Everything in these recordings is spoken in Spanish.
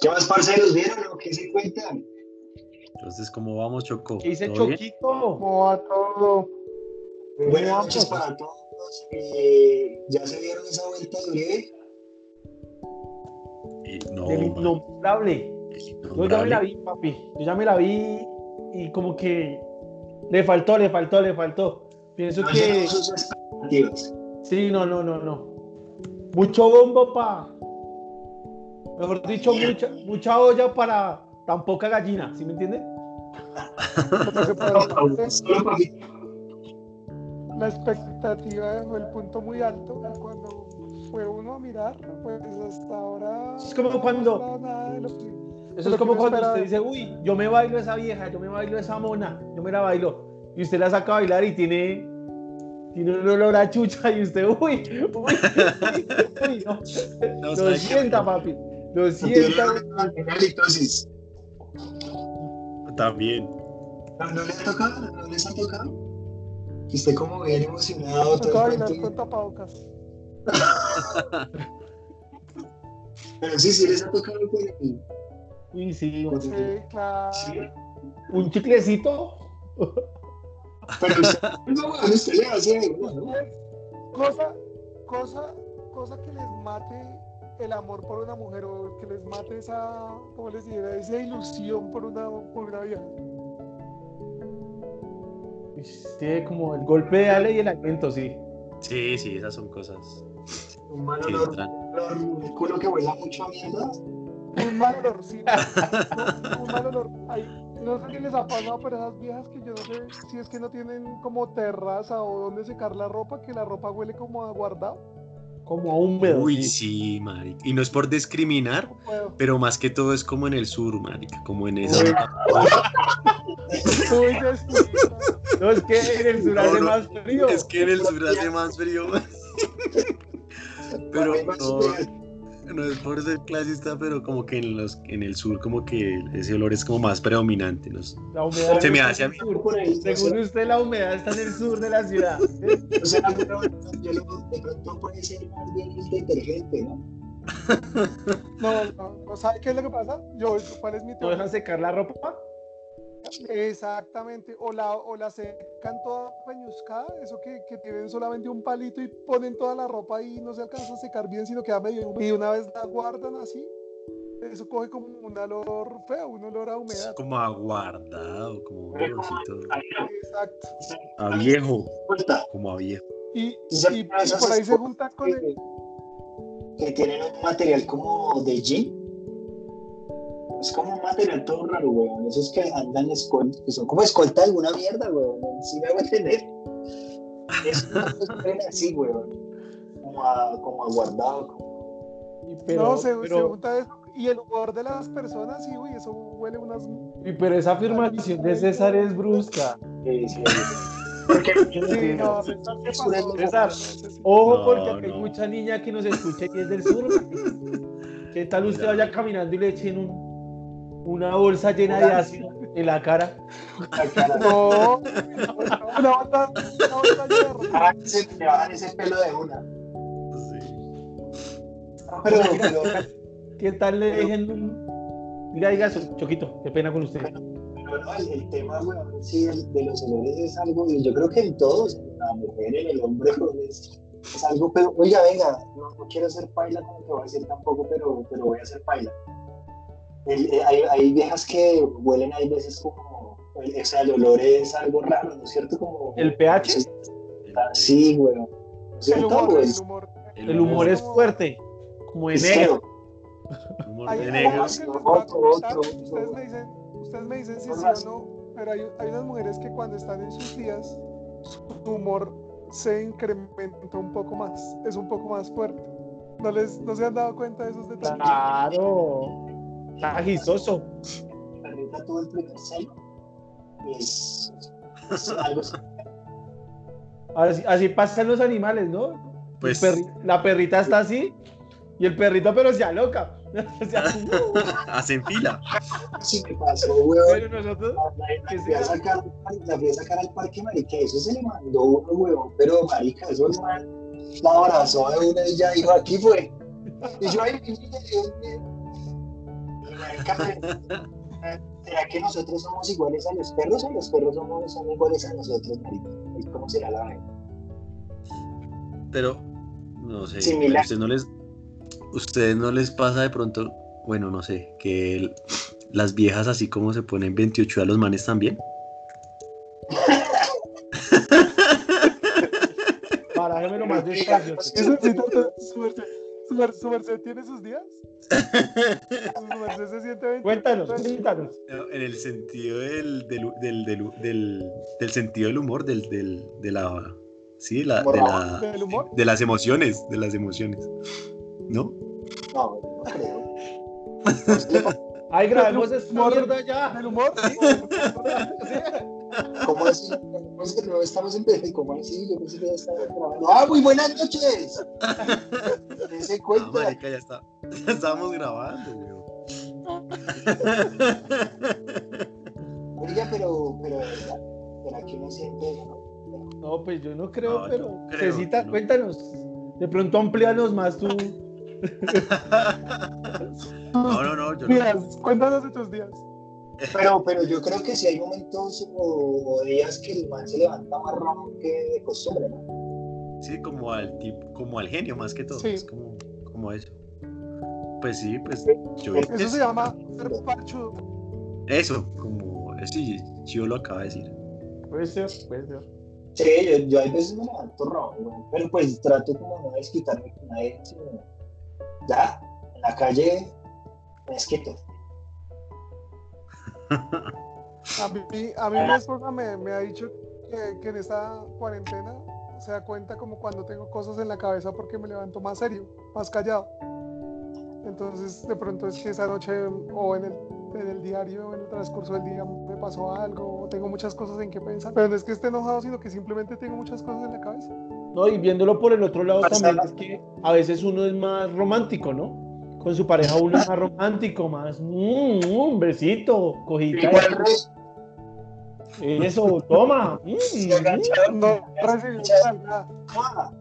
¿Qué más, parceros? ¿Vieron lo que se cuentan? Entonces, ¿cómo vamos, Choco? ¿Qué dice. Choquito? ¿Cómo va todo? Buenas noches para todos. Eh, ¿Ya se vieron esa vuelta de Uribe? Eh, no, Del innombrable. Yo ya me la vi, papi. Yo ya me la vi y como que le faltó, le faltó, le faltó. Pienso No que sus sí, no, no, no, no. Mucho bombo pa. Mejor dicho, mucha, mucha olla para tan poca gallina, ¿sí me entiende? La expectativa dejó el punto muy alto cuando fue uno a mirar, pues hasta ahora Es como cuando- mostrado nada de lo que- Eso es como cuando esperaba. usted dice, uy, yo me bailo esa vieja, yo me bailo esa mona, yo me la bailo. Y usted la saca a bailar y tiene, tiene un olor a chucha y usted, uy, uy, uy, uy, no. No, Lo sienta, papi. Lo Tiene sienta. una halitosis. También. ¿No, ¿No le ha tocado? ¿No les ha tocado? Que esté como bien emocionado. Toca todo el con tapabocas. Pero sí, sí les ha tocado con el- Uy, sí, con Sí, el- claro. Sí. un chiclecito. Pero usted, no, usted le hace algo, ¿no? Cosa, cosa, cosa que les mate el amor por una mujer o que les mate esa, ¿cómo les diría? Esa ilusión por una, por una vieja. Tiene como el golpe de Ale y el aliento, sí. Sí, sí, esas son cosas Un mal olor, un culo que huela mucho a mierda. Un mal olor, sí. Un mal olor. Ay, no sé qué les ha pasado, pero esas viejas que yo no sé si es que no tienen como terraza o donde secar la ropa, que la ropa huele como a guardado. Como a húmedo. Uy, sí. sí, marica. Y no es por discriminar, No pero más que todo es como en el sur, marica. Como en esa. Uy. No, es que en el sur No, hace no, más frío. Es que en el sur hace más frío. Pero no. No es por ser clasista, pero como que en, los, en el sur como que ese olor es como más predominante. ¿no? La humedad Se me está hace a en mí. el sur. Por ahí, no Según usted, la humedad está en el sur de la ciudad. ¿eh? o sea, pero yo lo, de pronto puede ser más bien el detergente, ¿no? No, no, no, ¿sabe qué es lo que pasa? Yo, ¿cuál es mi ¿No teoría? dejan secar la ropa? Exactamente, o la, o la secan toda peñuscada, eso que, que tienen solamente un palito y ponen toda la ropa y no se alcanza a secar bien, sino queda medio húmedo. Y una vez la guardan así, eso coge como un olor feo, un olor a Es humedad. como aguardado, como un olorcito Exacto. a viejo, como a viejo. Y, por ahí se junta con el... que, que tienen un material como de jean. Es como un material todo raro, weón. Esos que andan escolta, que son como escolta de alguna mierda, weón. ¿Sí me hago entender? Es así, weón. Como, a, como aguardado. Como... Y pero, no, se, se pero, junta eso. Y el humor de las personas, sí, uy, eso huele unas... y pero esa afirmación de César es brusca. Sí, sí, Porque Sí, no, César. Ojo, No, porque aquí hay mucha niña que nos escucha y es del sur. ¿Qué tal usted Ya. vaya caminando y le echen un, una bolsa llena de ácido en la cara? No, una banda, una llena de ropa. Ah, se le bajan ese pelo de una. Sí. No, pero, pero, ¿Qué tal le dejen un... Diga, diga eso, Choquito, qué pena con usted. pero no, el, el tema, weón, sí, el- de los olores es algo, y yo creo que en todos, en la mujer, en el hombre, weón, es, es algo, pero, oiga, venga, no, no quiero ser paila como que voy a decir tampoco, pero, pero voy a ser paila. El- eh, hay, hay viejas que huelen, hay veces como, o sea, el olor es algo raro, ¿no es cierto? Como, ¿El pH? Sí, weón. ¿No es El humor, el humor. El humor es fuerte, como de Es negro. Hay, negro. ustedes me dicen, ustedes me dicen si sí Otras. o no, pero hay, hay unas mujeres que cuando están en sus días, su humor se incrementa un poco más, es un poco más fuerte. ¿No, les, no se han dado cuenta de esos detalles? Claro. Está agisoso. perrita tuvo el primer celo y es, es algo Así, así pasan los animales, ¿no? Pues perri- la perrita está así y el perrito pero se aloca. O sea, hacen fila. así me pasó, weón. pero nosotros, La, que la fui a sacar, la fui a sacar al parque, marica, eso se le mandó uno, weón, pero marica, eso el man la abrazó de una y ya dijo, aquí fue. Y yo ahí, y- y- y- marica, ¿será que nosotros somos iguales a los perros o los perros somos, son iguales a nosotros, marica? ¿Y ¿Cómo será la vaina? Pero, no sé, Similar. ¿a ustedes no les, ustedes no les pasa de pronto, bueno, no sé, que el- las viejas así como se ponen 28 a los manes también? Parájemelo más despacio. Eso sí, tanto- su merced, su mer- su merced tiene sus días. Su merced se siente 20. Cuéntanos, cuéntanos. No, En el sentido del, del, del, del, del- del sentido del humor, del, del, de la, sí, la, de, la, ¿Del humor? de las emociones, de las emociones, ¿no? No, no creo. Grabemos Del esta humor. mierda ya. ¿Del humor? Sí. ¿Cómo así? ¿Cómo es que no estamos en vez? ¿Cómo así? Yo pensé que ya estaba grabando. ¡Ah, muy buenas noches! Dese Ah, cuenta. marica, ya está. Ya estábamos grabando, weón. Oiga, pero, pero, ¿verdad? ¿será que uno siente no? No, pues yo no creo, No, pero creo, Cecita, no. cuéntanos. De pronto amplíanos más tú. No, no, no, yo no. Días, cuéntanos de tus días. Pero, pero yo creo que sí hay momentos o, días que el man se levanta más rojo que de costumbre, ¿no? Sí, como al tipo, como al genio más que todo. Sí. Es como, como eso. Pues sí, pues yo Eso Eso se llama ser parchudo. Eso, como sí, yo lo acaba de decir. Puede ser, puede ser. Sí, yo, yo hay veces me levanto rojo, pero pues trato como no desquitarme con nadie, sino ya, en la calle me desquito. A mí, a mí mi esposa me, me ha dicho que, que en esta cuarentena se da cuenta como cuando tengo cosas en la cabeza porque me levanto más serio, más callado. Entonces de pronto es que esa noche o en el, en el diario, en el transcurso del día me pasó algo, o tengo muchas cosas en que pensar. Pero no es que esté enojado, sino que simplemente tengo muchas cosas en la cabeza. No, y viéndolo por el otro lado Pasa también es que a veces uno es más romántico, ¿no? Con su pareja uno es más romántico, más mm, un besito, cojita. Eso, toma. mm, No ah,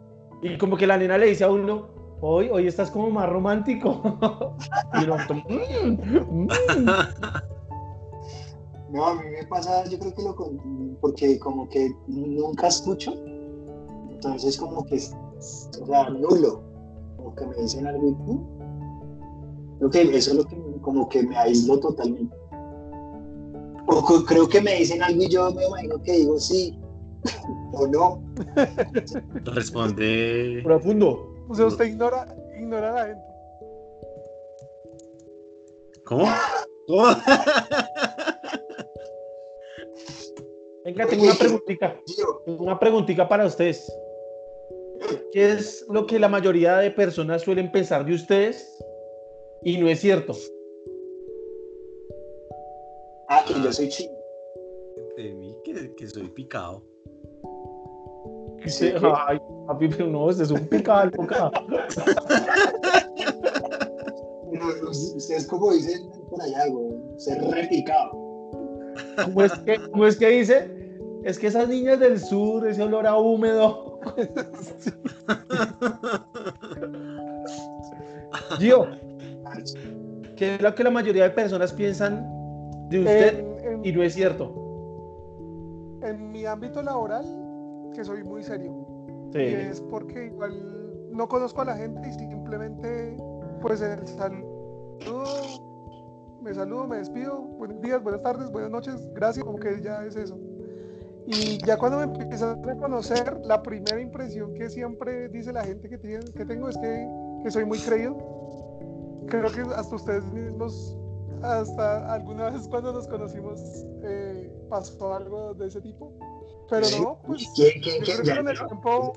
Y como que la nena le dice a uno, hoy, hoy estás como más romántico. y uno, "Mm, mm". No, a mí me pasa, yo creo que lo con, porque como que nunca escucho, entonces como que es, o sea, nulo, como que me dicen algo y. creo que eso es lo que como que me aíslo totalmente. O creo que me dicen algo y yo me imagino que digo sí o no. Responde. Profundo. O sea, usted ignora, ignora a la gente. ¿Cómo? ¿Cómo? Venga, tengo una preguntita. Tengo una preguntita para ustedes. ¿Qué es lo que la mayoría de personas suelen pensar de ustedes y no es cierto? ah, que yo soy chino. De mí, que, que soy picado. Que Sí. Ay, papi, pero no, usted es un picado, boca. No, Ustedes como dicen por allá, güey, ser repicado. ¿Cómo es, que, cómo es que dice? Es que esas niñas del sur, ese olor a húmedo. Gio, ¿qué es lo que la mayoría de personas piensan de usted En, en- y no es cierto? en mi ámbito laboral, que soy muy serio. Sí. Y es porque igual no conozco a la gente y simplemente, pues en el saludo, me saludo, me despido, buenos días, buenas tardes, buenas noches, gracias, como que ya es eso. Y ya cuando me empiezan a conocer, la primera impresión que siempre dice la gente que, tiene, que tengo es que, que soy muy creído. Creo que hasta ustedes mismos, hasta alguna vez cuando nos conocimos, eh, pasó algo de ese tipo. Pero Sí. no, pues ¿Quién, quién, yo quién? creo que Ya, con el ¿no? tiempo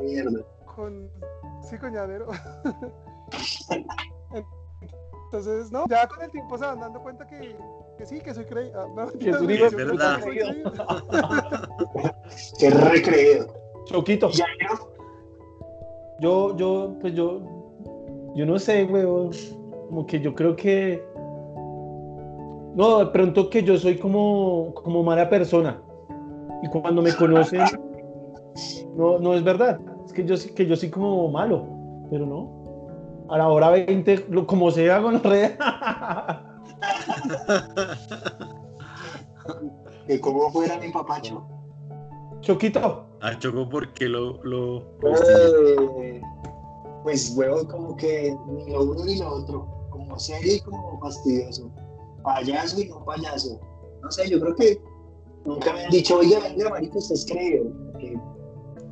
Mierda. con sí coñadero entonces no ya con el tiempo se van dando cuenta que, que sí que soy creído Ah, no, Que es creo que recreído. Choquito. Yo, yo, pues yo, yo no sé, weón. Como que yo creo que. No, de pronto que yo soy como, como mala persona. Y cuando me conocen, no, no es verdad. Es que yo, sí- que yo soy como malo, pero no. A la hora 20, lo- como sea con red. que cómo fuera mi papacho. Choquito. A Choco porque lo... lo... Eh, pues huevo como que ni lo uno ni lo otro, como serio y como fastidioso, payaso y no payaso. No sé, yo creo que nunca me han dicho, oiga, venga, marico, usted es creído.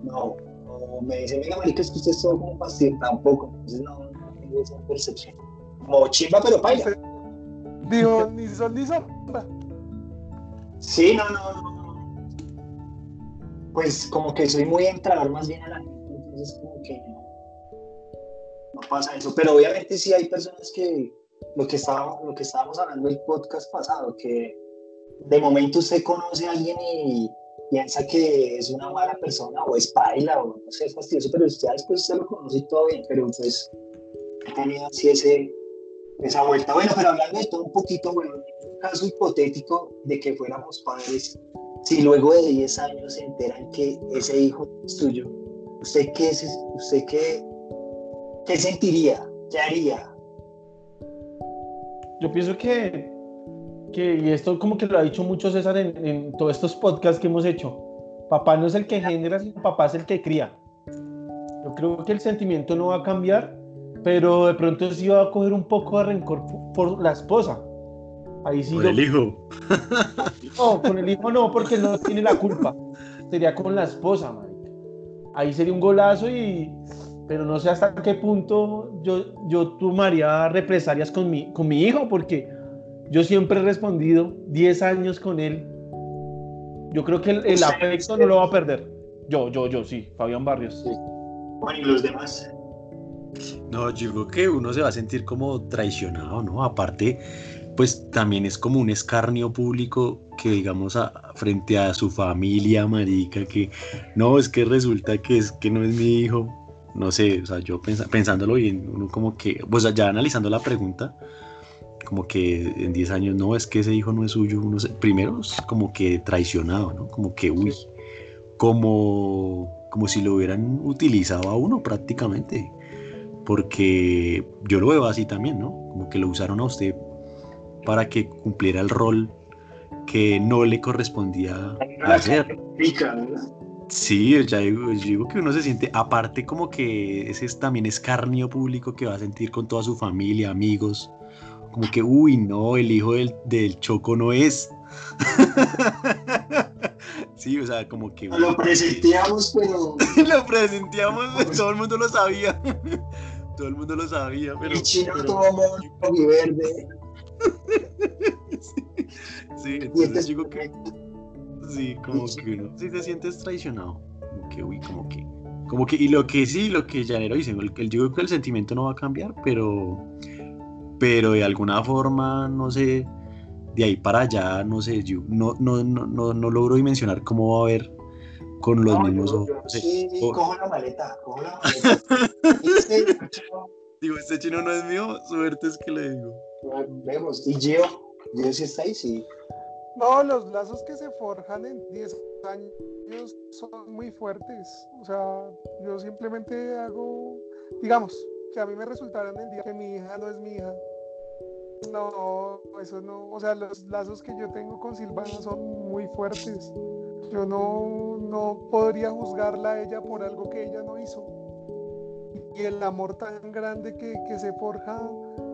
No, o me dicen, venga, marico, es que usted es todo como fastidioso, tampoco. Entonces no, no tengo esa percepción. Como chimba, pero paila. Dijo, ni sol ni sombra. Sí, no, no, no. Pues como que soy muy entrador más bien a la gente, entonces como pasa eso. Pero obviamente sí hay personas que, lo que estábamos, lo que estábamos hablando el podcast pasado, que de momento usted conoce a alguien y piensa que es una mala persona o es paila o no sé, es fastidioso, pero usted después usted lo conoce y todo bien, pero pues he tenido así ese, esa vuelta. Bueno, pero hablando de todo un poquito, bueno, en un caso hipotético de que fuéramos padres, si luego de 10 años se enteran que ese hijo es tuyo, ¿usted qué, es, usted qué, qué sentiría? ¿Qué haría? Yo pienso que, que, y esto como que lo ha dicho mucho César en, en todos estos podcasts que hemos hecho, papá no es el que genera, sino papá es el que cría. Yo creo que el sentimiento no va a cambiar, pero de pronto sí va a coger un poco de rencor por, por la esposa. Ahí sí yo- el hijo. No, con el hijo no, porque no tiene la culpa. Sería con la esposa, marica. Ahí sería un golazo y... Pero no sé hasta qué punto yo, yo tomaría represalias con mi, con mi hijo, porque yo siempre he respondido 10 años con él. Yo creo que el, el afecto no lo va a perder. Yo, yo, yo, sí, Fabián Barrios. Bueno, y los demás. No, yo creo que uno se va a sentir como traicionado, ¿no? Aparte, pues también es como un escarnio público que digamos a- frente a su familia, marica, que no, es que resulta que es que no es mi hijo. No sé, o sea, yo pensa- pensándolo bien, uno como que, pues ya analizando la pregunta, como que en 10 años, no, es que ese hijo no es suyo, uno se- primero como que traicionado, ¿no? Como que, uy, como, como si lo hubieran utilizado a uno prácticamente porque yo lo veo así también, ¿no? Como que lo usaron a usted para que cumpliera el rol que no le correspondía hacer. Pica, ¿verdad? Sí, ya digo, yo digo que uno se siente, aparte como que ese es también escarnio público que va a sentir con toda su familia, amigos, como que, uy, no, el hijo del, del Choco no es. sí, o sea, como que... Lo presentíamos, pero lo presentíamos, todo el mundo lo sabía. Todo el mundo lo sabía, pero... el chino pero- y verde. Sí, este entonces es digo que sí, como que uno sí se siente traicionado, como que uy, como que como que y lo que sí, lo que Llanero dice, el, el- yo creo que el sentimiento no va a cambiar, pero pero de alguna forma, no sé, de ahí para allá, no sé, yo no no no no, no logro dimensionar cómo va a haber con los No, mismos yo- ojos. yo sí, O- cojo la maleta, cojo la maleta. Sí, digo, este chino no es mío, suerte es que le digo. vemos. Y Gio, Gio sí está ahí, sí. No, los lazos que se forjan en 10 años son muy fuertes. O sea, yo simplemente hago, digamos, que a mí me resultara en el día que mi hija no es mi hija. No, eso no, o sea, los lazos que yo tengo con Silvana son muy fuertes. Yo no, no podría juzgarla a ella por algo que ella no hizo. Y el amor tan grande que, que se forja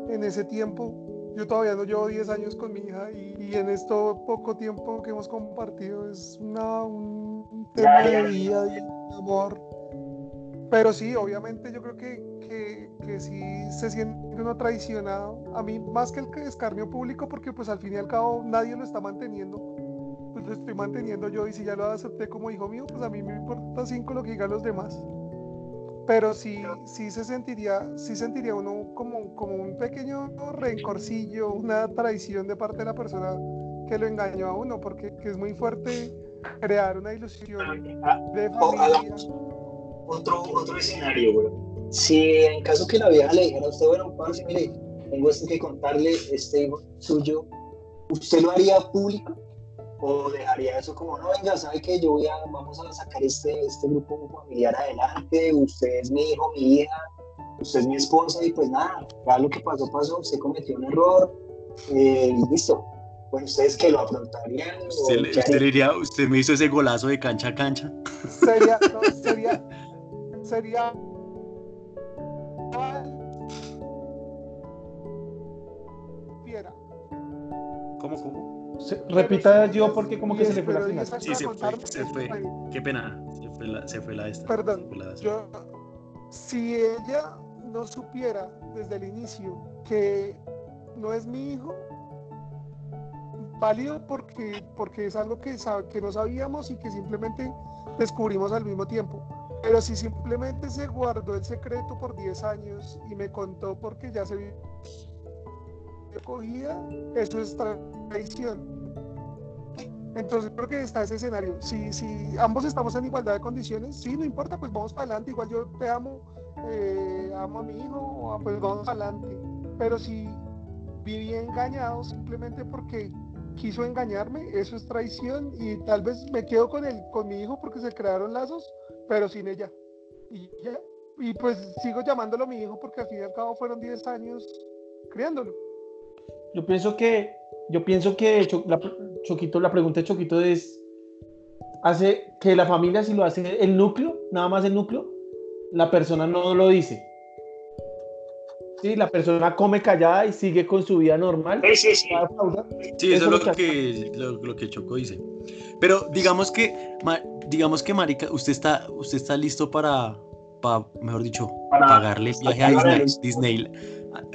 en ese tiempo, yo todavía no llevo 10 años con mi hija y, y en esto poco tiempo que hemos compartido es una, un, tema de vida, de amor. Pero sí, obviamente yo creo que, que, que sí se siente uno traicionado. A mí más que el escarnio público porque pues al fin y al cabo nadie lo está manteniendo. Pues lo estoy manteniendo yo y si ya lo acepté como hijo mío, pues a mí me importa cinco lo que digan los demás. Pero sí, sí se sentiría, sí sentiría uno como, como un pequeño rencorcillo, una traición de parte de la persona que lo engañó a uno, porque que es muy fuerte crear una ilusión Ah, de o familia. otro, otro escenario, güey. Si en caso que la vieja le dijera a usted, bueno, parce, mire, tengo esto que contarle, este hijo suyo, ¿usted lo haría público? ¿O dejaría eso como, no, venga, sabe que yo voy a, vamos a sacar este, este grupo familiar adelante, usted es mi hijo, mi hija, usted es mi esposa, y pues nada, ya lo que pasó, pasó, usted cometió un error, eh, listo. Bueno, ¿ustedes que lo afrontarían? Usted, le- usted diría, usted me hizo ese golazo de cancha a cancha. Sería, no, sería, sería. ¿Cómo, cómo? Se- repita yo porque como que se le fue la final. Sí, se fue, se Qué pena, se fue la, se fue la esta. Perdón, se fue la- Yo, si ella no supiera desde el inicio que no es mi hijo, válido porque, porque es algo que, sab- que no sabíamos y que simplemente descubrimos al mismo tiempo. Pero si simplemente se guardó el secreto por 10 años y me contó porque ya se vio cogida, eso es traición. Entonces creo que está ese escenario. Si, si ambos estamos en igualdad de condiciones, sí, no importa, pues vamos para adelante. Igual yo te amo, eh, amo a mi hijo, pues vamos para adelante. Pero si viví engañado simplemente porque quiso engañarme, eso es traición y tal vez me quedo con él, con mi hijo porque se crearon lazos, pero sin ella. Y ya. Y pues sigo llamándolo mi hijo porque al fin y al cabo fueron 10 años criándolo. Yo pienso que, yo pienso que Cho- la, Choquito, la pregunta de Choquito es, hace que la familia si lo hace el núcleo, nada más el núcleo, la persona no lo dice. Sí, la persona come callada y sigue con su vida normal. Sí, sí, sí. Sí, eso, Eso es lo que, lo, lo que Choco dice. Pero digamos que, ma- digamos que, Marica, usted está, usted está listo para, pa- mejor dicho, Para- pagarle viaje a Disney. Disney.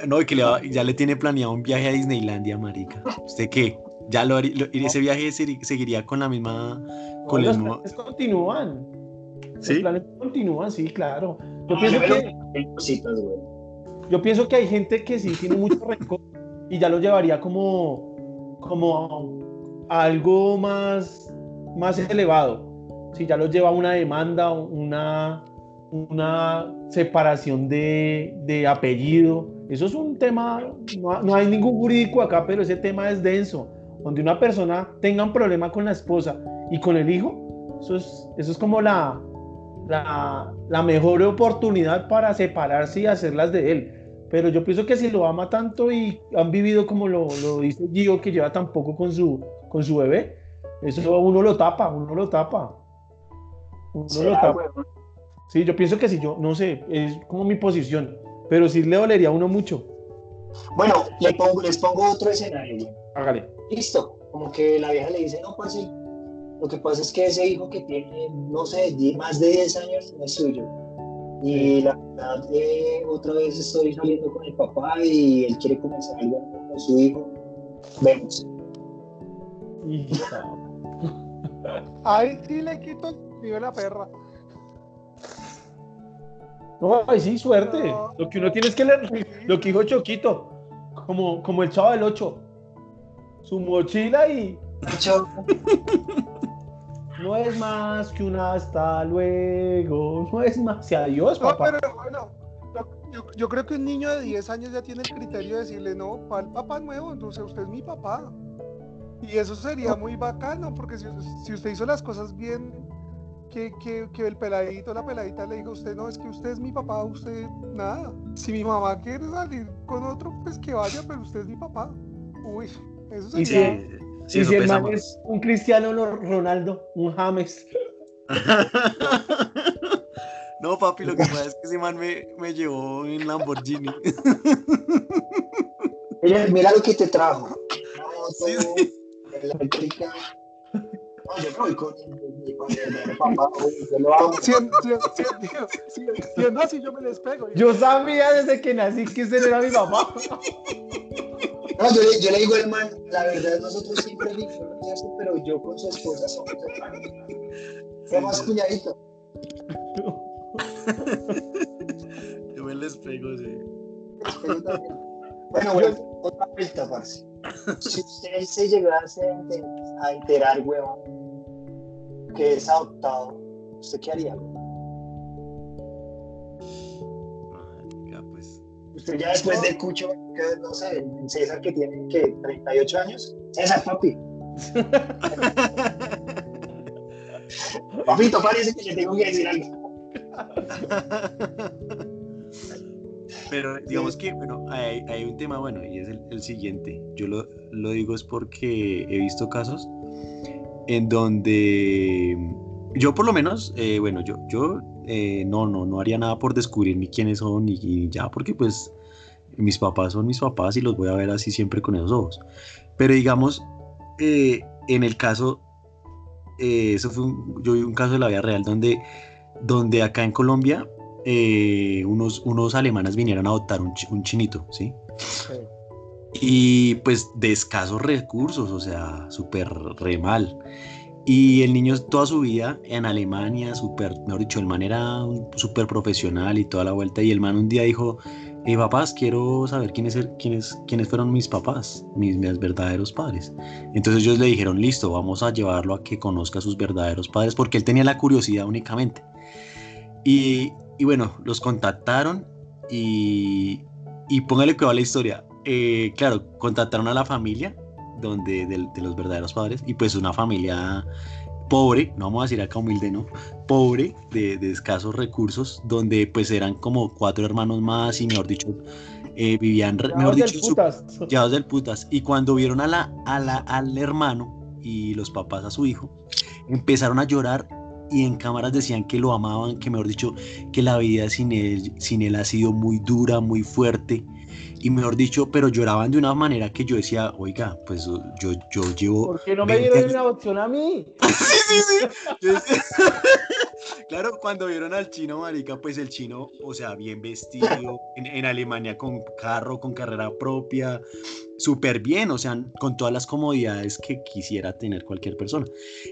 No, y que le va- ya le tiene planeado un viaje a Disneylandia, Marica. ¿Usted qué? ¿Ya lo, ese viaje seguiría con la misma, con No, los mismo? planes continúan. ¿Sí? Los planes continúan, sí, claro. Yo Ah, pienso que, cositas, güey. yo pienso que hay gente que sí tiene mucho rencor y ya lo llevaría como, como a algo más, más elevado. Si ya lo lleva a una demanda, una, una separación de, de apellido. Eso es un tema, no, no hay ningún jurídico acá, pero ese tema es denso. Donde una persona tenga un problema con la esposa y con el hijo, eso es, eso es como la, la, la mejor oportunidad para separarse y hacerlas de él. Pero yo pienso que si lo ama tanto y han vivido como lo, lo dice Gio, que lleva tan poco con su, con su bebé, eso uno lo tapa, uno lo tapa. Uno lo Será, tapa. Sí, yo pienso que si yo, no sé, es como mi posición, pero sí le dolería a uno mucho. Bueno, le pongo, les pongo otro escenario, güey. Hágale. Listo. Como que la vieja le dice, no, parce, lo que pasa es que ese hijo que tiene, no sé, más de 10 años no es suyo. Y la verdad, eh, otra vez estoy saliendo con el papá y él quiere comenzar algo con su hijo. Vemos. Ahí sí le quito el nivel a la perra. No, ay, sí, suerte. No. Lo que uno tiene es que leer, lo que dijo Choquito, como, como el chavo del 8. Su mochila y Chao. no es más que un hasta luego. No es más. Si adiós, No, papá. pero bueno, yo, creo que un niño de 10 años ya tiene el criterio de decirle, no, el papá nuevo, entonces usted es mi papá. Y eso sería muy bacano, porque si, si usted hizo las cosas bien, que, que, que el peladito, la peladita le diga a usted, no, es que usted es mi papá, usted nada. Si mi mamá quiere salir con otro, pues que vaya, pero usted es mi papá. Uy, eso Y sería... si- Sí, y eso si el man es un Cristiano Ronaldo, un James. No, papi, lo que pasa es que ese man me, me llevó en Lamborghini. Mira, mira lo que te trajo. Moto Sí, eléctrica. No, yo me voy con papá, güey, yo lo hago. Siendo, así, yo me les pego. Yo sabía desde que nací que ese era mi papá. No, yo le, yo le digo al man, la verdad, nosotros siempre dijimos eso, pero yo con su esposa somos hermanos. Somos cuñaditos. Yo me les pego, sí. Pero también- Bueno, bueno, otra vuelta, parce. Si usted se llegase a enter- a enterar, huevón, que es adoptado, ¿usted qué haría? Marica, pues. Usted ya después de Cucho, que, no sé, el César que tiene, que 38 años. César, papi. Papito, parece que le tengo que decir algo. Pero digamos que, bueno, hay, hay un tema bueno y es el, el siguiente. Yo lo, lo digo es porque he visto casos en donde yo por lo menos, eh, bueno, yo, yo eh, no, no, no haría nada por descubrir ni quiénes son y, y ya, porque pues mis papás son mis papás y los voy a ver así siempre con esos ojos. Pero digamos, eh, en el caso, eh, eso fue un, yo vi un caso de la vida real donde, donde acá en Colombia eh, unos, unos alemanes vinieron a adoptar un, un chinito, ¿sí? Y pues de escasos recursos, o sea, súper re mal. Y el niño toda su vida en Alemania, súper, mejor dicho, el man era súper profesional y toda la vuelta. Y el man un día dijo, eh, papás, quiero saber quiénes, er- quiénes, quiénes fueron mis papás, mis, mis verdaderos padres. Entonces ellos le dijeron, listo, vamos a llevarlo a que conozca a sus verdaderos padres, porque él tenía la curiosidad únicamente. Y, y bueno, los contactaron y, y póngale que va la historia. Eh, claro, contactaron a la familia donde, del- de, los verdaderos padres y pues una familia pobre, no vamos a decir acá humilde, ¿no? Pobre, de, de escasos recursos, donde pues eran como cuatro hermanos más y mejor dicho, eh, vivían, re- mejor del dicho, su- putas. llevados del putas. Y cuando vieron a la, a la, al hermano y los papás a su hijo, empezaron a llorar y en cámaras decían que lo amaban, que mejor dicho, que la vida sin él, sin él ha sido muy dura, muy fuerte. Y mejor dicho, pero lloraban de una manera que yo decía, oiga, pues yo, yo llevo... ¿Por qué no me 20 dieron años- una opción a mí? sí, sí, sí. Decía- claro, cuando vieron al chino, marica, pues el chino, o sea, bien vestido, en, en Alemania con carro, con carrera propia, súper bien, o sea, con todas las comodidades que quisiera tener cualquier persona.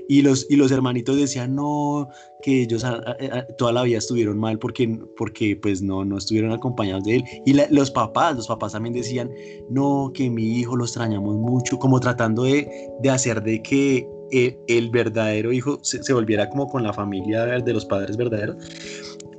Y los, y los hermanitos decían, no, que ellos a- a- a- toda la vida estuvieron mal porque, porque pues no, no estuvieron acompañados de él. Y la- los papás, los papás también decían, no, que mi hijo lo extrañamos mucho, como tratando de, de hacer de que eh, el verdadero hijo se, se volviera como con la familia de los padres verdaderos.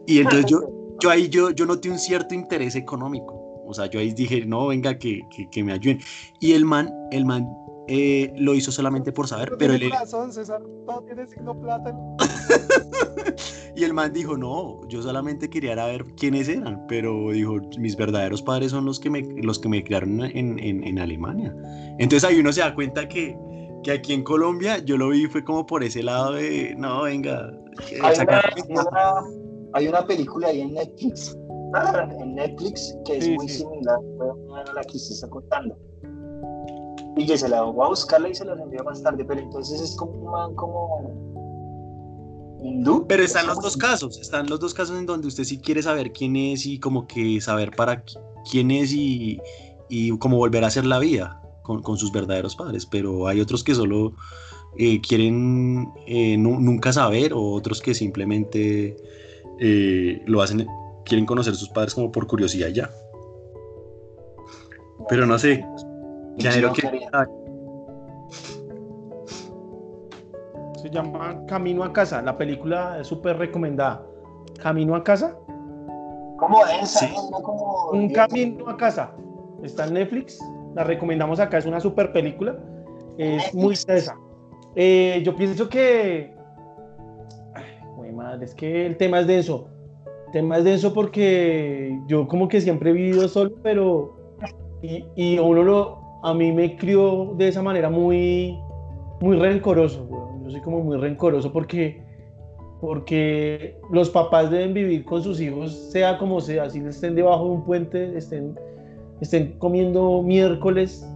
Y entonces yo, yo ahí yo, yo noté un cierto interés económico. O sea, yo ahí dije, no, venga, que, que, que me ayuden. Y el man, el man eh, lo hizo solamente por saber, No pero tiene él, razón, César. Todo tiene signo plata. y el man dijo, no, yo solamente quería era ver quiénes eran, pero dijo, mis verdaderos padres son los que me, los que me criaron en, en, en Alemania. Entonces ahí uno se da cuenta que, que aquí en Colombia yo lo vi fue como por ese lado de, no, venga, que Hay una, sacar- hay una- hay una película ahí en Netflix, en Netflix, que es Sí, muy sí. similar a la que usted está contando. Y que se la voy a buscarla y se las envío más tarde, pero entonces es como un man como hindú. Pero están Es los dos casos, están los dos casos en donde usted sí quiere saber quién es y como que saber para qui- quién es y, y cómo volver a hacer la vida con, con sus verdaderos padres, pero hay otros que solo eh, quieren eh, nu- nunca saber o otros que simplemente eh, lo hacen, quieren conocer sus padres como por curiosidad ya. Pero no sé, Llanero, Sí, ¿qué- no quería. ah, Se llama Camino a casa. La película es súper recomendada. Camino a casa. Dura como Un camino a casa. Está en Netflix. La recomendamos acá. Es una super película. Es muy tesa. Eh, yo pienso que. Ay, madre, es que el tema es denso. Tema es denso porque yo, como que siempre he vivido solo, pero. Y, y uno lo. A mí me crió de esa manera muy. Muy rencoroso, weón. Yo soy como muy rencoroso porque. Porque los papás deben vivir con sus hijos, sea como sea, si estén debajo de un puente, estén, estén comiendo miércoles,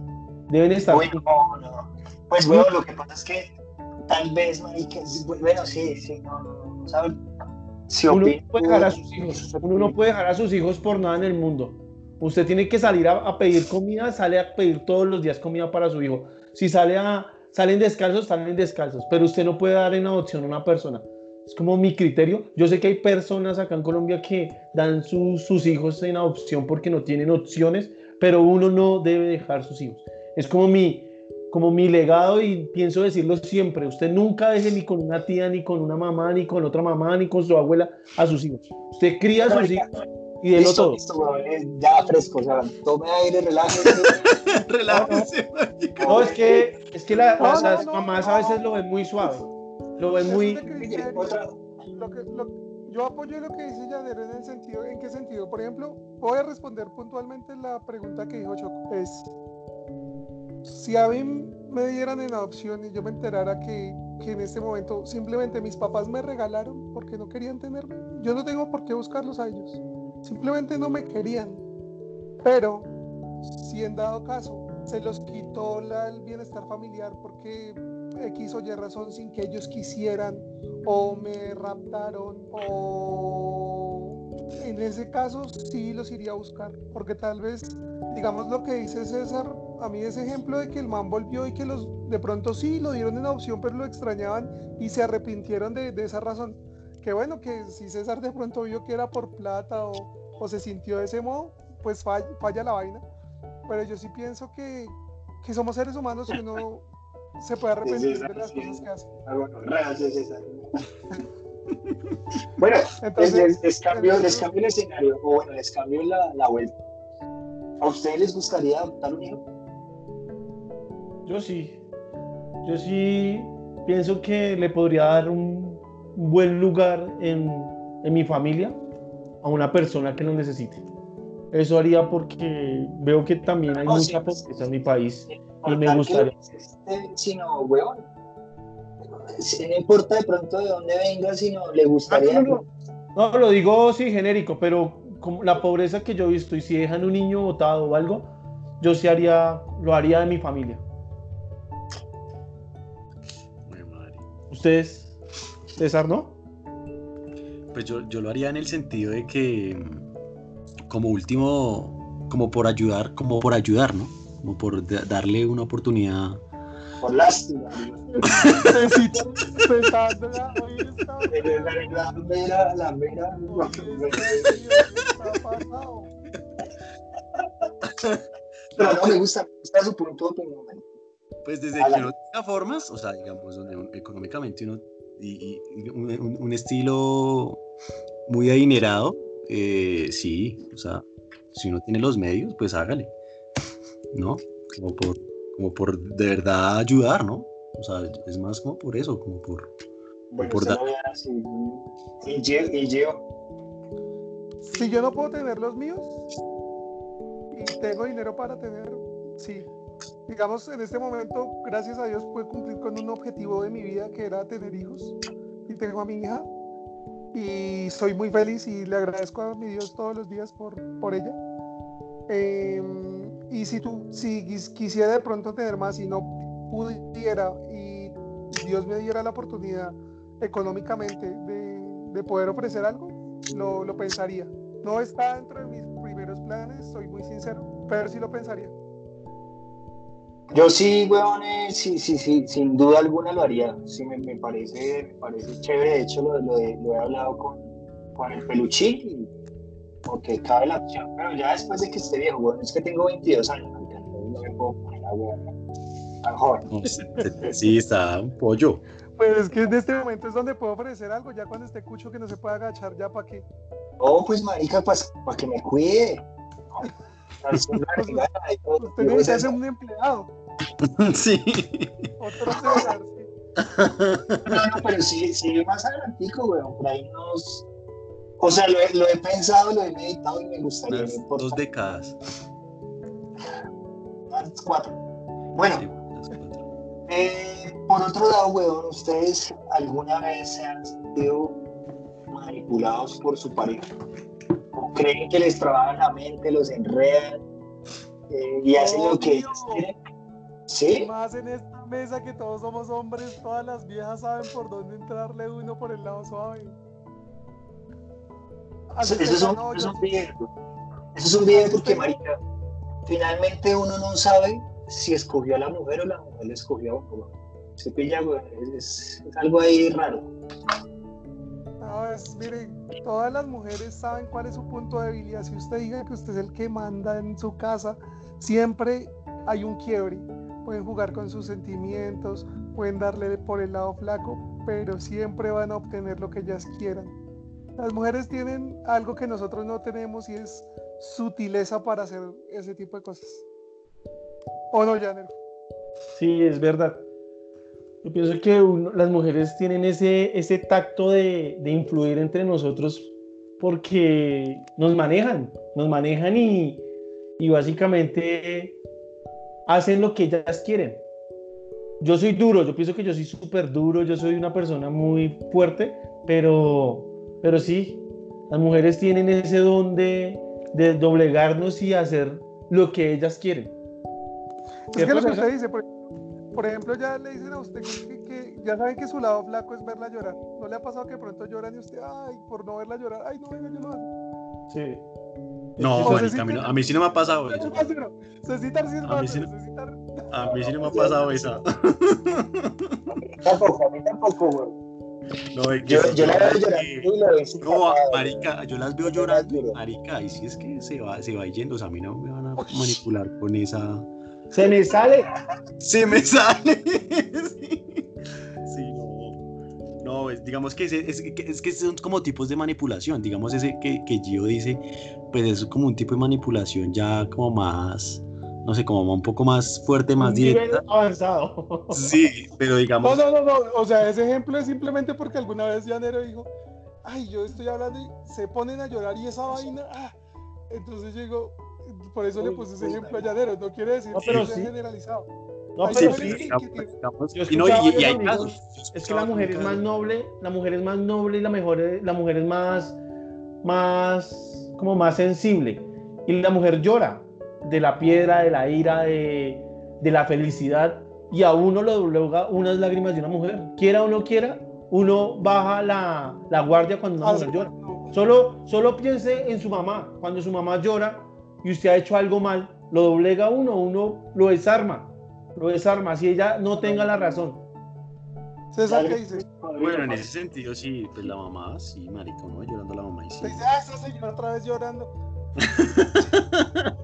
deben estar. Uy, no, no. Pues bueno, lo que pasa es que tal vez, marica, bueno, sí, sí, no, no, no, ¿saben? Si Uno opino- no puede dejar a sus hijos, uno no puede dejar a sus hijos por nada en el mundo. Usted tiene que salir a, a pedir comida, sale a pedir todos los días comida para su hijo. Si sale a, salen descalzos, salen descalzos, pero usted no puede dar en adopción a una persona. Es como mi criterio. Yo sé que hay personas acá en Colombia que dan sus- sus hijos en adopción porque no tienen opciones, pero uno no debe dejar sus hijos. Es como mi, como mi legado y pienso decirlo siempre. Usted nunca deje ni con una tía, ni con una mamá, ni con otra mamá, ni con su abuela a sus hijos. Usted cría a sus hijos y délo Listo, todo. listo, eh, ya fresco, o sea, tome aire, relájese. relájese. No, es que, es que la- No, las, no, las no, mamás no. a veces lo ven muy suave. Lo ven muy... de. Otra- Lo que, lo, yo apoyo lo que dice Llanero en el sentido, ¿en qué sentido? Por ejemplo, voy a responder puntualmente la pregunta que dijo Choco. Es, si a mí me dieran en adopción y yo me enterara que, que en este momento simplemente mis papás me regalaron porque no querían tenerme, yo no tengo por qué buscarlos a ellos. Simplemente no me querían. Pero, si en dado caso se los quitó el bienestar familiar porque X o Y razón sin que ellos quisieran o me raptaron o en ese caso sí los iría a buscar porque tal vez digamos lo que dice César a mí ese ejemplo de que el man volvió y que los de pronto sí lo dieron en adopción pero lo extrañaban y se arrepintieron de, de esa razón que bueno que si César de pronto vio que era por plata o, o se sintió de ese modo pues falla, falla la vaina pero yo sí pienso que, que somos seres humanos y uno se puede arrepentir de las cosas que hace. Ah, bueno, gracias, César. bueno, Entonces, les, les, cambio, les cambio el escenario, o bueno, les cambio la, la vuelta. ¿A ustedes les gustaría adoptar un hijo? Yo sí. Yo sí pienso que le podría dar un, buen lugar en, en mi familia a una persona que lo necesite. Eso haría porque veo que también hay No, mucha sí, pobreza en mi país y me gustaría. Sino, weón. No importa de pronto de dónde venga, sino le Ah, gustaría. no, no, no, lo digo sí genérico, pero como la pobreza que yo he visto y si dejan un niño botado o algo, yo sí haría, lo haría de mi familia. ¿Ustedes, César, no? Pues yo, yo lo haría en el sentido de que, como último, como por ayudar, como por ayudar, ¿no? Como por da- darle una oportunidad. Por lástima. Necesito La. Pero no me gusta, me gusta su punto de opinión. Pues desde que uno tenga formas, o sea, digamos, donde un- económicamente uno y, y un, un- estilo muy adinerado, eh, sí, o sea, si uno tiene los medios, pues hágale, ¿no? Como por, como por de verdad ayudar, ¿no? O sea, es más como por eso, como por... Bueno, Por dar-. Y yo, y yo, Si yo no puedo tener los míos y tengo dinero para tener, sí. Digamos, en este momento, gracias a Dios, pude cumplir con un objetivo de mi vida que era tener hijos. Y tengo a mi hija. Y soy muy feliz y le agradezco a mi Dios todos los días por, por ella. Em, y si tú, si quis- quisiera de pronto tener más y no pudiera y Dios me diera la oportunidad económicamente de, de poder ofrecer algo, lo, lo pensaría. No está dentro de mis primeros planes, soy muy sincero, pero sí lo pensaría. Yo sí, weón, eh, sí, sí, sí, sin duda alguna lo haría. Sí, me, me parece, me parece chévere. De hecho, lo, lo he, lo he hablado con, con el peluchín y porque cabe la opción. Pero ya después de que esté viejo, weón, es que tengo 22 años, no me puedo poner a weón sí, está un pollo. Pues es que en este momento es donde puedo ofrecer algo, ya cuando esté cucho que no se pueda agachar, ya para qué. Oh, pues marica, pues para que me cuide. Usted necesita es ser un empleado, sí. otro César, sí. No, no, pero sí, sí, más adelantico, weón, por ahí unos... O sea, lo he, lo he pensado, lo he meditado y me gustaría, Unas dos décadas. unas cuatro. Bueno, Sí, unas cuatro. eh, por otro lado, weón, ¿ustedes alguna vez se han sentido manipulados por su pareja? ¿O creen que les trabajan la mente, los enredan eh, y hacen lo que ellos quieren? ¿Sí? Más en esta mesa que todos somos hombres, todas las viejas saben por dónde entrarle uno por el lado suave. Eso, Así eso es un, no, eso es un. Eso es un porque, marica, finalmente uno no sabe si escogió a la mujer o la mujer le escogió a uno. Se pilla, güey. Es, es algo ahí raro. No, es, miren, todas las mujeres saben cuál es su punto de debilidad. Si usted diga que usted es el que manda en su casa, siempre hay un quiebre. Pueden jugar con sus sentimientos, pueden darle por el lado flaco, pero siempre van a obtener lo que ellas quieran. Las mujeres tienen algo que nosotros no tenemos y es sutileza para hacer ese tipo de cosas. ¿O no, Janero? Sí, es verdad. Yo pienso que las mujeres tienen ese, ese tacto de, de influir entre nosotros porque nos manejan, nos manejan y, y básicamente hacen lo que ellas quieren. Yo soy duro, yo pienso que yo soy súper duro, yo soy una persona muy fuerte, pero, pero sí, las mujeres tienen ese don de, de doblegarnos y hacer lo que ellas quieren. Es que lo que ¿Cierto, usted dice, por, por ejemplo, ya le dicen a usted que, que ya saben que su lado flaco es verla llorar. ¿No le ha pasado que de pronto lloran y usted, ay, por no verla llorar, ay, no, venga, yo hago? Sí. No, a mí, sí no- te- a mí sí no me ha pasado eso. Cecitar sí es A mí sí malo, Cecitar- A mí sí no me ha pasado esa. Tampoco, a mí tampoco, güey. No, es que Yo, yo la veo llorando y No, marica, yo las veo llorando, marica, y si es que se va, se va yendo, o sea, a mí no me van a manipular con esa... Se me sale. Se me sale. Sí, no. No, es- digamos que, es, que- es que son como tipos de manipulación, digamos ese que, que Gio dice, pues es como un tipo de manipulación ya como más, no sé, como un poco más fuerte, más un nivel directa. avanzado. Sí, pero No, digamos... no, no, no, o sea, ese ejemplo es simplemente porque alguna vez Llanero dijo, ay, yo estoy hablando y se ponen a llorar y esa vaina, ah. Entonces yo digo, por eso le Uy, puse ese uy, ejemplo a Llanero, no quiere decir No, que pero sea sí. generalizado. No, Sí, pero sí. Yo y, no, y- y hay casos. Es que la mujer es más noble, la mujer es más noble y la mujer, la mujer es más, más, como más sensible. Y la mujer llora de la piedra, de la ira, de, de la felicidad. Y a uno lo doblega unas lágrimas de una mujer. Quiera o no quiera, uno baja la, la guardia cuando una Ah, mujer sí, llora. Solo, solo piense en su mamá. Cuando su mamá llora y usted ha hecho algo mal, lo doblega uno, uno lo desarma. Lo desarma, si ella no tenga la razón. César, ¿qué dice? Bueno, en ese sentido sí, pues la mamá, sí, marica, ¿no? Llorando la mamá y sí. Dice, ah, esa señora otra vez llorando.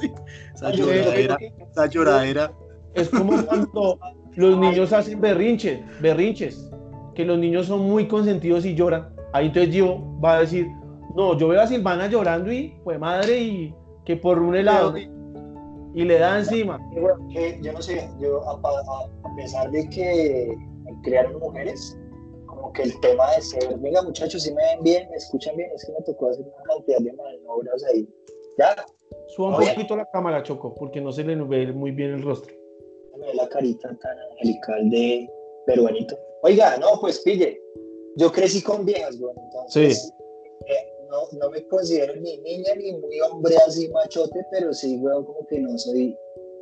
Sí, Esa Yo lloradera, esa lloradera. Es como cuando los niños hacen berrinches, berrinches, que los niños son muy consentidos y lloran. Ahí entonces Gio va a decir, no, yo veo a Silvana llorando y, pues madre, y que por un helado, y le da encima. que, bueno, que yo no sé, yo a, pesar de que crearon mujeres, como que el tema de ser, venga muchachos, si me ven bien, me escuchan bien, es que me tocó hacer una cantidad de maniobras ahí. Ya, Suba un Oye. poquito la cámara, Choco, porque no se le ve muy bien el rostro. me ve la carita tan angelical de peruanito. Oiga, no, pues pille, yo crecí con viejas, bueno, entonces eh, no, no me considero ni niña ni muy hombre así machote, pero sí, weón, como que no soy,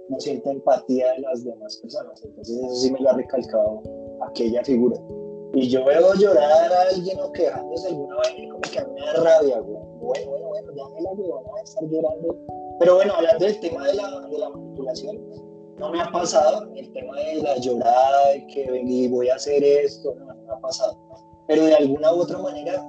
no siento empatía de las demás personas, entonces eso sí me lo ha recalcado aquella figura. Y yo veo llorar a alguien o quejándose alguna y como que a mí me da rabia, weón. Bueno, bueno, bueno, ya me la huevona de estar llorando. Pero bueno, hablando del tema de la, de la manipulación, no me ha pasado el tema de la llorada, de que y voy a hacer esto, no, me ha pasado. Pero de alguna u otra manera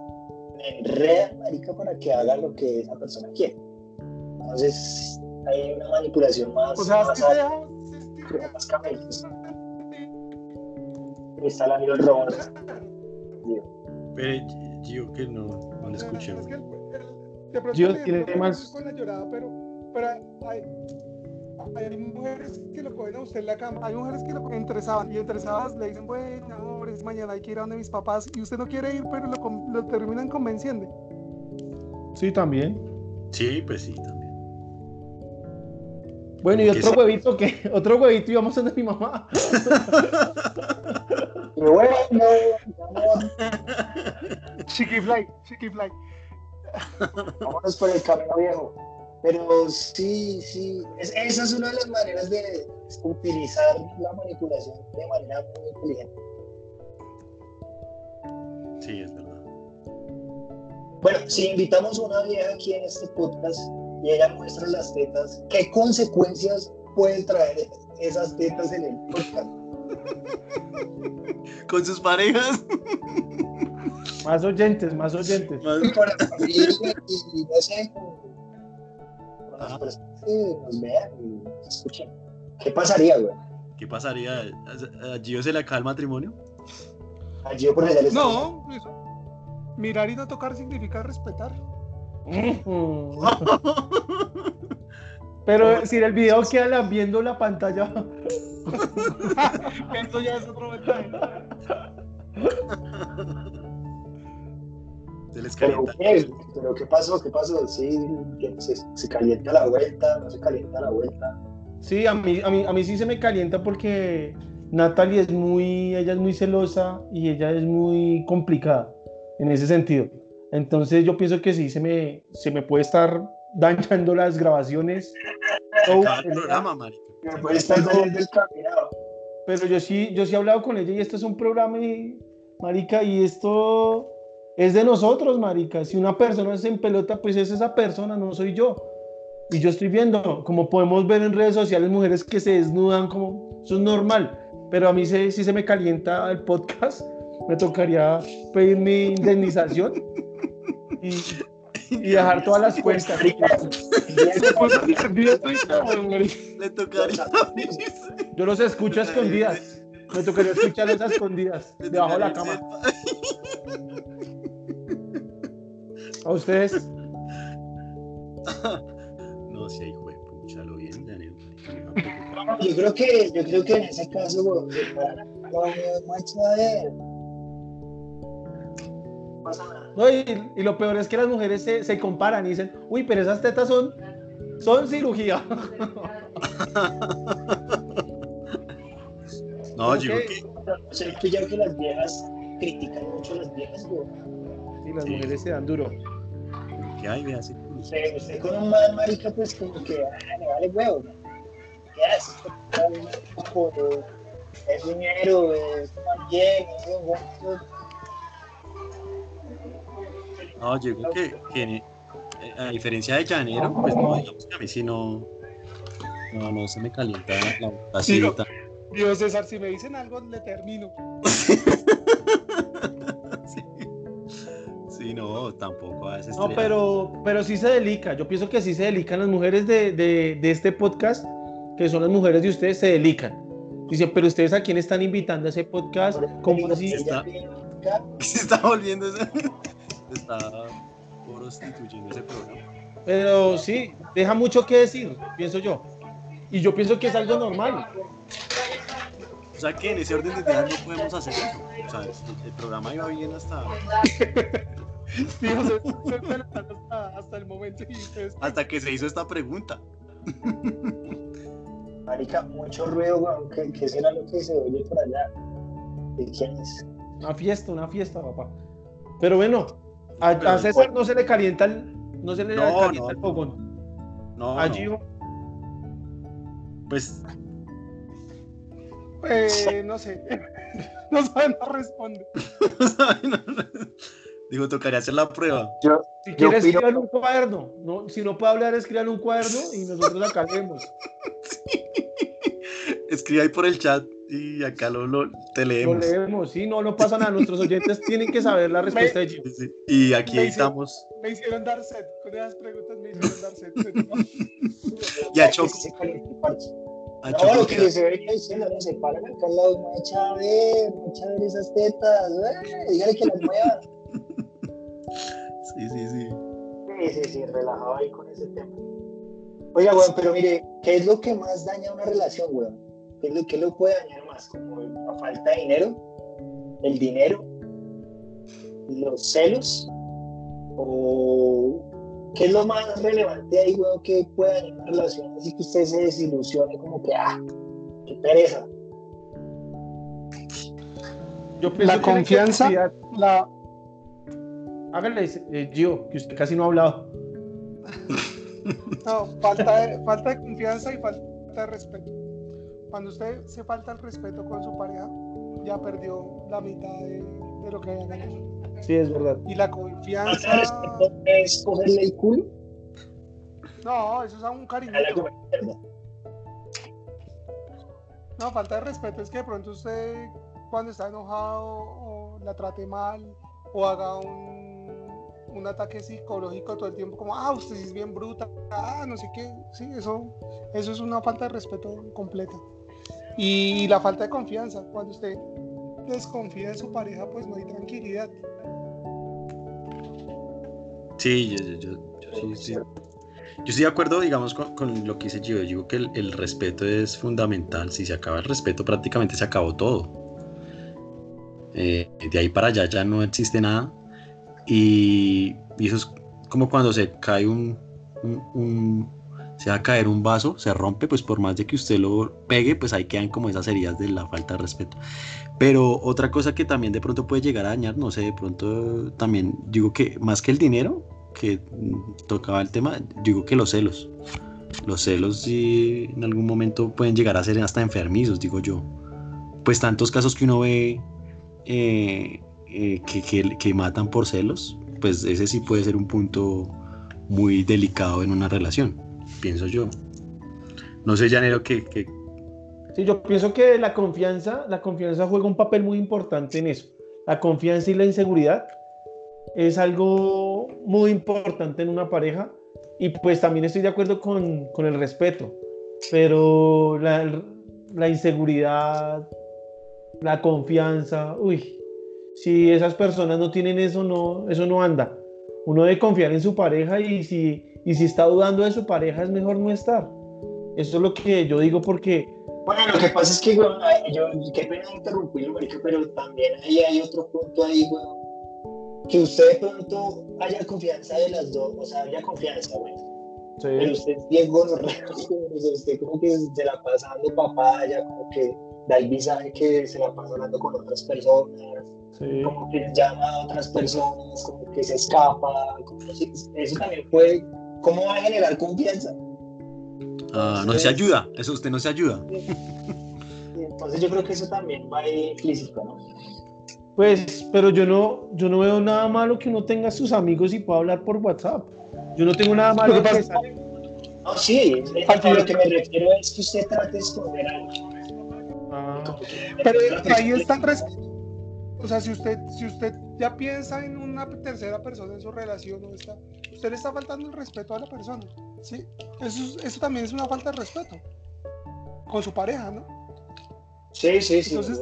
enredan, marica, para que haga lo que esa persona quiere. Entonces hay una manipulación más, O sea, más, sí te alta, sí, más camellos. Está el amigo el robot. Pero Gio que no, no lo escuché. Es que el- el- de pronto Yo me- tiene no me más- meto con la llorada, pero, pero hay, hay mujeres que lo cogen a usted en la cama, hay mujeres que lo cogen entre sábanas y entre sábanas le dicen, bueno, amor, es mañana hay que ir a donde mis papás y usted no quiere ir, pero lo, lo terminan convenciendo. Sí, también. Sí, pues sí, también. Bueno, y otro huevito que, otro huevito íbamos a donde mi mamá. Bueno, mi amor, Chiquifly, chiquifly. vámonos por el camino viejo. Pero sí, sí, es- esa es una de las maneras de utilizar la manipulación de manera muy inteligente. Sí, es verdad. Bueno, si invitamos a una vieja aquí en este podcast y ella muestra las tetas, ¿qué consecuencias pueden traer esas tetas en el podcast? Con sus parejas. Más oyentes, más oyentes. Más- Para abrir y, y no sé, que nos vean y nos escuchen. ¿Qué pasaría, güey? ¿Qué pasaría? ¿A Gio se le acaba el matrimonio? A Gio por allá le está- No, eso. Mirar y no tocar significa respetar. Pero si en el video queda la- viendo la pantalla, Eso ya es otro mensaje. Se les Pero, calienta. ¿qué? ¿Pero qué pasó? ¿Qué pasó? Sí, se calienta la vuelta, no se calienta la vuelta. Sí, a mí, a, mí, a mí sí se me calienta porque Natalie es muy, ella es muy celosa y ella es muy complicada en ese sentido. Entonces yo pienso que sí se me, se me puede estar dañando las grabaciones. Acaba el programa, marica. Me puede estar saliendo el caminado. Pero yo sí, yo sí he hablado con ella y esto es un programa, y, marica, y esto es de nosotros, marica. Si una persona se pelota, pues es esa persona, no soy yo. Y yo estoy viendo, como podemos ver en redes sociales, mujeres que se desnudan, como eso es normal. Pero a mí se, si se me calienta el podcast, me tocaría pedir mi indemnización y, y dejar todas las cuentas. Le tocaría. Yo los escucho a escondidas. Me tocaría escucharlos a escondidas, debajo de la cama. A ustedes. No, sí, hijo de pucha, lo bien, Daniel. Yo creo que, yo creo que en ese caso, güey, no es mucha de. No pasa nada. No, y, y lo peor es que las mujeres se, se comparan y dicen, uy, pero esas tetas son, son cirugía. No, yo creo que. O sea, he pillado que las viejas critican mucho a las viejas, güey. Y las Sí. mujeres se dan duro. ¿Qué hay? Vea, así. Usted, usted con un man, marica, pues como que, ah, le vale huevo. ¿Qué haces? Es dinero, es más bien, es un. No, yo creo que, que, eh, a diferencia de Llanero, pues no, digamos que a mí sí no. No, no se me calienta la boca Dios César, si me dicen algo, le termino. sí. Sí, no, tampoco a veces. No, pero, pero sí se delica. Yo pienso que sí se delican las mujeres de, de, de este podcast, que son las mujeres de ustedes, se delican. Dice, pero ustedes a quién están invitando a ese podcast, ¿cómo así? Está- Se está volviendo ese. Está prostituyendo ese programa. Pero sí, deja mucho que decir, pienso yo. Y yo pienso que es algo normal. O sea que en ese orden de ideas no podemos hacer eso. O sea, el, programa iba bien hasta, Dios César, hasta, hasta el momento y ustedes. hasta que se hizo esta pregunta. Marica, mucho ruido, weón. ¿Qué, ¿Qué será lo que se oye por allá? ¿De quién es? Una fiesta, una fiesta, papá. Pero bueno, a, a César no se le calienta el, no se le No, calienta no. el fogón. No, A no, Gio, pues Eh, no sé. No saben, no responde. digo, tocaría hacer la prueba. Yo, si yo quiere opino- escriban un cuaderno. ¿no? Si no puede hablar, escriban un cuaderno y nosotros la carguemos. Escribe ahí por el chat y acá lo, lo- te Lo leemos. leemos, sí, no, no pasa nada. Nuestros oyentes tienen que saber la respuesta de. Sí, sí. Y aquí Me editamos. Me hicieron dar set. Con esas preguntas me hicieron dar set. Y a que Choco. A No, Choco lo que les venía diciendo, no se paran acá al lado, no echa a ver, no echa a ver esas tetas, eh, dígale que las mueva. Sí, sí, sí. Sí, sí, sí, relajado ahí con ese tema. Oiga, weón, pero mire, ¿qué es lo que más daña una relación, weón? ¿Qué lo que lo puede dañar más? ¿Como la falta de dinero? ¿El dinero? ¿Los celos? ¿O qué es lo más relevante ahí, weón, que puede dañar una relación? Así que usted se desilusione como que, ah, qué pereza. Yo pienso La que confianza. inseguridad- La, Hágale, eh, Gio, que usted casi no ha hablado. no, falta, de, falta de confianza y falta de respeto. Cuando usted se falta el respeto con su pareja, ya perdió la mitad de, de lo que había ganado. Sí, es verdad. Y la confianza. respeto es cogerle el culo No, eso es un cariño. a comer mierda. No, falta de respeto es que de pronto usted cuando está enojado o la trate mal o haga un, un ataque psicológico todo el tiempo como, ah, usted sí es bien bruta, ah, no sé qué, sí, eso, eso es una falta de respeto completa. Y la falta de confianza, cuando usted desconfía de su pareja, pues no hay tranquilidad. Sí, yo, yo, sí, sí. yo estoy de acuerdo, digamos, con, lo que dice Gio. Yo digo que el, respeto es fundamental. Si se acaba el respeto, prácticamente se acabó todo. Eh, de ahí para allá ya no existe nada. Y, eso es como cuando se cae un, se va a caer un vaso, se rompe, pues por más de que usted lo pegue, pues ahí quedan como esas heridas de la falta de respeto. Pero otra cosa que también de pronto puede llegar a dañar, no sé, de pronto también digo que más que el dinero, que tocaba el tema, digo que los celos. Los celos sí en algún momento pueden llegar a ser hasta enfermizos, digo yo. Pues tantos casos que uno ve eh, eh, que, que, matan por celos, pues ese sí puede ser un punto muy delicado en una relación, pienso yo. No sé, Llanero, que, que... Sí, yo pienso que la confianza, la confianza juega un papel muy importante en eso. La confianza y la inseguridad es algo muy importante en una pareja y pues también estoy de acuerdo con, con el respeto, pero la, la, inseguridad, la confianza, uy, si esas personas no tienen eso, no, eso no anda. Uno debe confiar en su pareja y si, y si está dudando de su pareja es mejor no estar. Eso es lo que yo digo porque... Bueno, lo que pasa es que, yo, qué pena interrumpirlo, pero también ahí hay otro punto ahí, bueno, que usted de pronto haya confianza de las dos, o sea, haya confianza, bueno. Sí. Pero usted es bien gonorrea, usted como que se la pasa dando papaya, como que David sabe que se la pasa hablando con otras personas, sí. como que llama a otras personas, como que se escapa, como eso también puede, ¿cómo va a generar confianza? Ah, no se ayuda, eso usted no se ayuda. Entonces yo creo que eso también va implícito, ¿no? Pues, pero yo no, yo no veo nada malo que uno tenga sus amigos y pueda hablar por WhatsApp. Yo no tengo nada malo que No, sí, a lo que me refiero es que usted trate de esconder algo. Ah, pero ahí está el O sea, si usted, si usted ya piensa en una tercera persona en su relación, ¿no está, usted le está faltando el respeto a la persona. ¿sí? Eso, eso también es una falta de respeto con su pareja, ¿no? Sí, sí, sí. Entonces,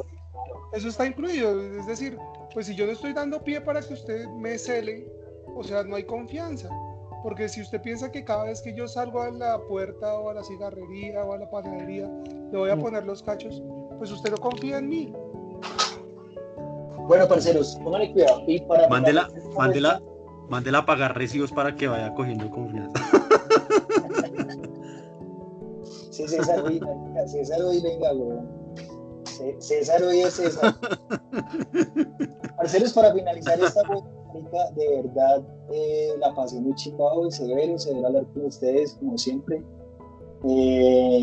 eso está incluido. Es decir, pues si yo no estoy dando pie para que usted me cele, o sea, no hay confianza. Porque si usted piensa que cada vez que yo salgo a la puerta o a la cigarrería o a la panadería, le voy a mm. poner los cachos, pues usted no confía en mí. Bueno, parceros, pónganle cuidado. Y para mándela, mándela, mándela a pagar recibos para que vaya cogiendo confianza. sí, César, César, hoy venga, weón. César hoy es César. Parceros, para finalizar esta música, de verdad eh, la pasé muy chingado y severo, severo hablar con ustedes, como siempre. Eh,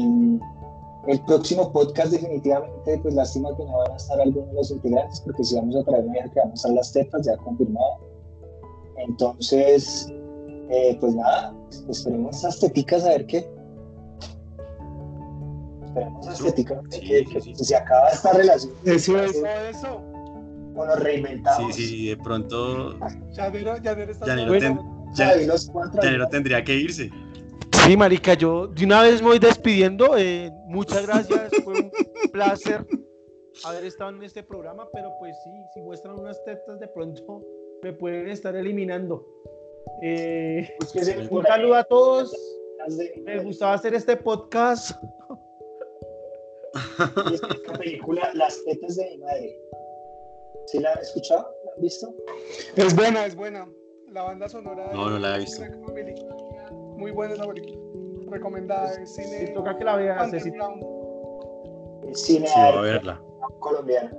el próximo podcast definitivamente, pues lástima que no van a estar algunos de los integrantes, porque si vamos a traer una que vamos a estar las tetas, ya confirmado. Entonces, eh, pues nada, esperemos estas teticas a ver qué esperemos estéticamente que, que se acaba esta relación. Eso, eso, eso. O nos reinventamos. Sí, sí, de pronto. Llanero, Llanero está Llanero, ten, tendría que irse. Sí, marica, yo de una vez me voy despidiendo. Eh, muchas gracias, fue un placer haber estado en este programa, pero pues sí, si muestran unas tetas de pronto me pueden estar eliminando. Eh, pues un saludo a todos. Me gustaba hacer este podcast. Y esta película, Las tetas de mi madre. ¿Sí la han escuchado? ¿La han visto? Es buena, es buena. La banda sonora. No, no la he visto. Muy buena esa película. Recomendada. Es cine. Si toca que la veas. Es cine sí, a verla. colombiano.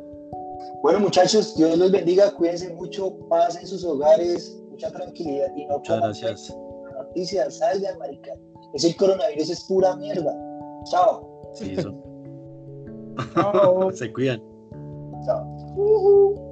Bueno, muchachos, Dios los bendiga. Cuídense mucho. Paz en sus hogares. Mucha tranquilidad. Y no Muchas gracias. Noticias, salgan, marica. Ese coronavirus es pura mierda. Chao. Sí, eso. Se cuidan. Chao.